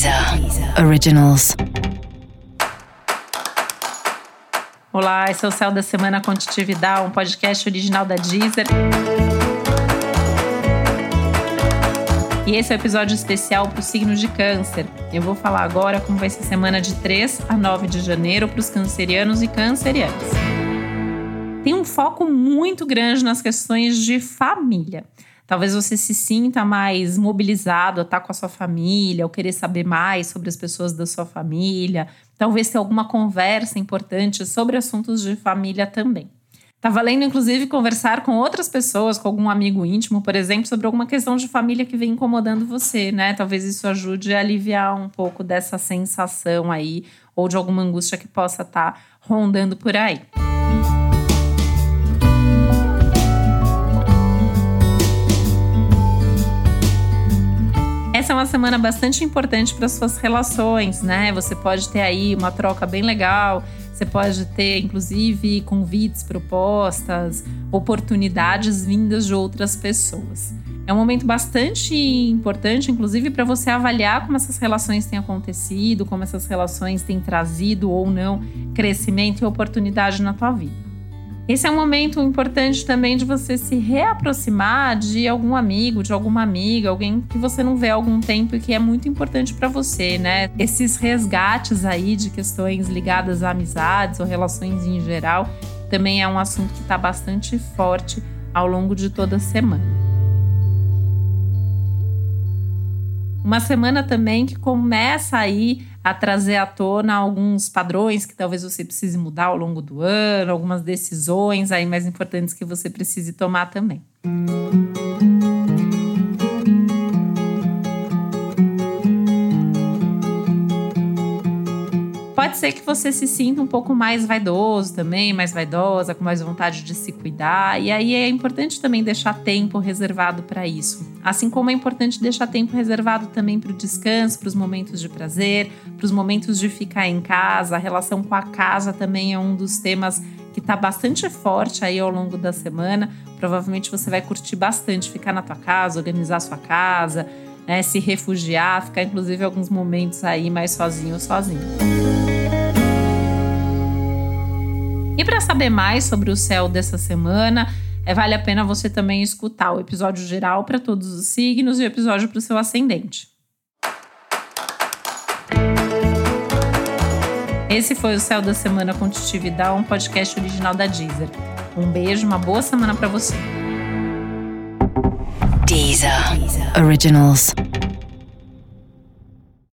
Deezer Originals. Olá, esse é o Céu da Semana Contitividade, um podcast original da Deezer. E esse é o um episódio especial para o signo de Câncer. Eu vou falar agora como vai ser semana de 3 a 9 de janeiro para os cancerianos e cancerianas. Tem um foco muito grande nas questões de família. Talvez você se sinta mais mobilizado a estar com a sua família, ou querer saber mais sobre as pessoas da sua família. Talvez ter alguma conversa importante sobre assuntos de família também. Tá valendo, inclusive, conversar com outras pessoas, com algum amigo íntimo, por exemplo, sobre alguma questão de família que vem incomodando você, né? Talvez isso ajude a aliviar um pouco dessa sensação aí, ou de alguma angústia que possa estar tá rondando por aí. Essa é uma semana bastante importante para suas relações, né? Você pode ter aí uma troca bem legal, você pode ter inclusive convites, propostas, oportunidades vindas de outras pessoas. É um momento bastante importante, inclusive, para você avaliar como essas relações têm acontecido, como essas relações têm trazido ou não crescimento e oportunidade na tua vida. Esse é um momento importante também de você se reaproximar de algum amigo, de alguma amiga, alguém que você não vê há algum tempo e que é muito importante para você, né? Esses resgates aí de questões ligadas a amizades ou relações em geral também é um assunto que está bastante forte ao longo de toda a semana. Uma semana também que começa aí a trazer à tona alguns padrões que talvez você precise mudar ao longo do ano, algumas decisões aí mais importantes que você precise tomar também. Pode ser que você se sinta um pouco mais vaidoso também, mais vaidosa, com mais vontade de se cuidar. E aí é importante também deixar tempo reservado para isso. Assim como é importante deixar tempo reservado também para o descanso, para os momentos de prazer, para os momentos de ficar em casa. A relação com a casa também é um dos temas que está bastante forte aí ao longo da semana. Provavelmente você vai curtir bastante ficar na tua casa, organizar a sua casa, né, se refugiar, ficar inclusive alguns momentos aí mais sozinho ou sozinho. E para saber mais sobre o céu dessa semana, é, vale a pena você também escutar o episódio geral para todos os signos e o episódio para o seu ascendente. Esse foi o Céu da Semana com Titividade, um podcast original da Deezer. Um beijo, uma boa semana para você. Deezer. Deezer. Originals.